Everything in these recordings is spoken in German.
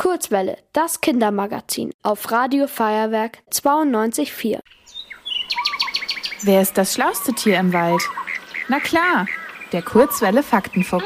Kurzwelle, das Kindermagazin auf Radio Feuerwerk 92.4. Wer ist das schlauste Tier im Wald? Na klar, der Kurzwelle Faktenfuchs.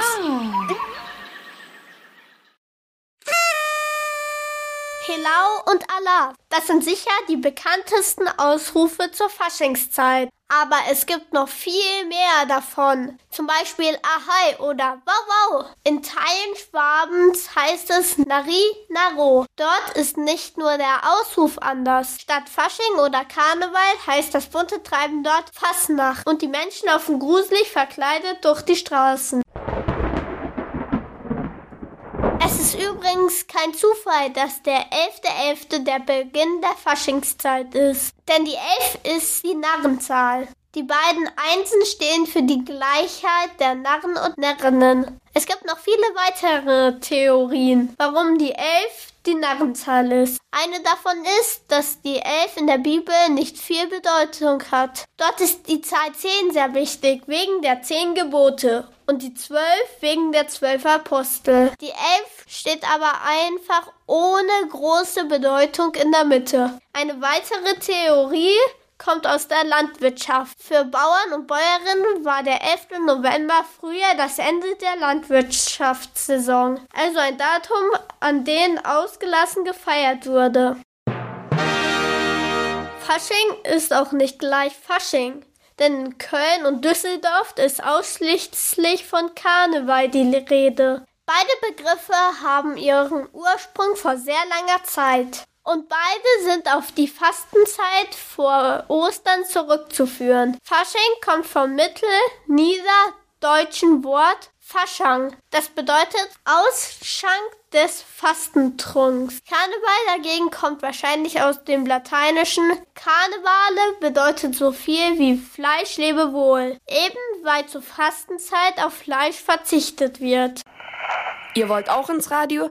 Helau und Allah, das sind sicher die bekanntesten Ausrufe zur Faschingszeit. Aber es gibt noch viel mehr davon. Zum Beispiel Ahai oder Wow Wow. In Teilen Schwabens heißt es Nari Naro. Dort ist nicht nur der Ausruf anders. Statt Fasching oder Karneval heißt das bunte Treiben dort Fasnacht und die Menschen laufen gruselig verkleidet durch die Straßen. Es ist übrigens kein Zufall, dass der 11.11. .11. der Beginn der Faschingszeit ist. Denn die 11 ist die Narrenzahl. Die beiden Einsen stehen für die Gleichheit der Narren und Närrinnen. Es gibt noch viele weitere Theorien, warum die 11 die Narrenzahl ist. Eine davon ist, dass die 11 in der Bibel nicht viel Bedeutung hat. Dort ist die Zahl 10 sehr wichtig, wegen der 10 Gebote und die 12 wegen der 12 Apostel. Die 11 steht aber einfach ohne große Bedeutung in der Mitte. Eine weitere Theorie kommt aus der Landwirtschaft. Für Bauern und Bäuerinnen war der 11. November früher das Ende der Landwirtschaftssaison, also ein Datum, an dem ausgelassen gefeiert wurde. Fasching ist auch nicht gleich Fasching. Denn in Köln und Düsseldorf ist ausschließlich von Karneval die Rede. Beide Begriffe haben ihren Ursprung vor sehr langer Zeit. Und beide sind auf die Fastenzeit vor Ostern zurückzuführen. Fasching kommt vom mittelniederdeutschen Wort Faschang. Das bedeutet Ausschank des Fastentrunks. Karneval dagegen kommt wahrscheinlich aus dem Lateinischen. Karnevale bedeutet so viel wie Fleisch lebe wohl. Eben weil zur Fastenzeit auf Fleisch verzichtet wird. Ihr wollt auch ins Radio?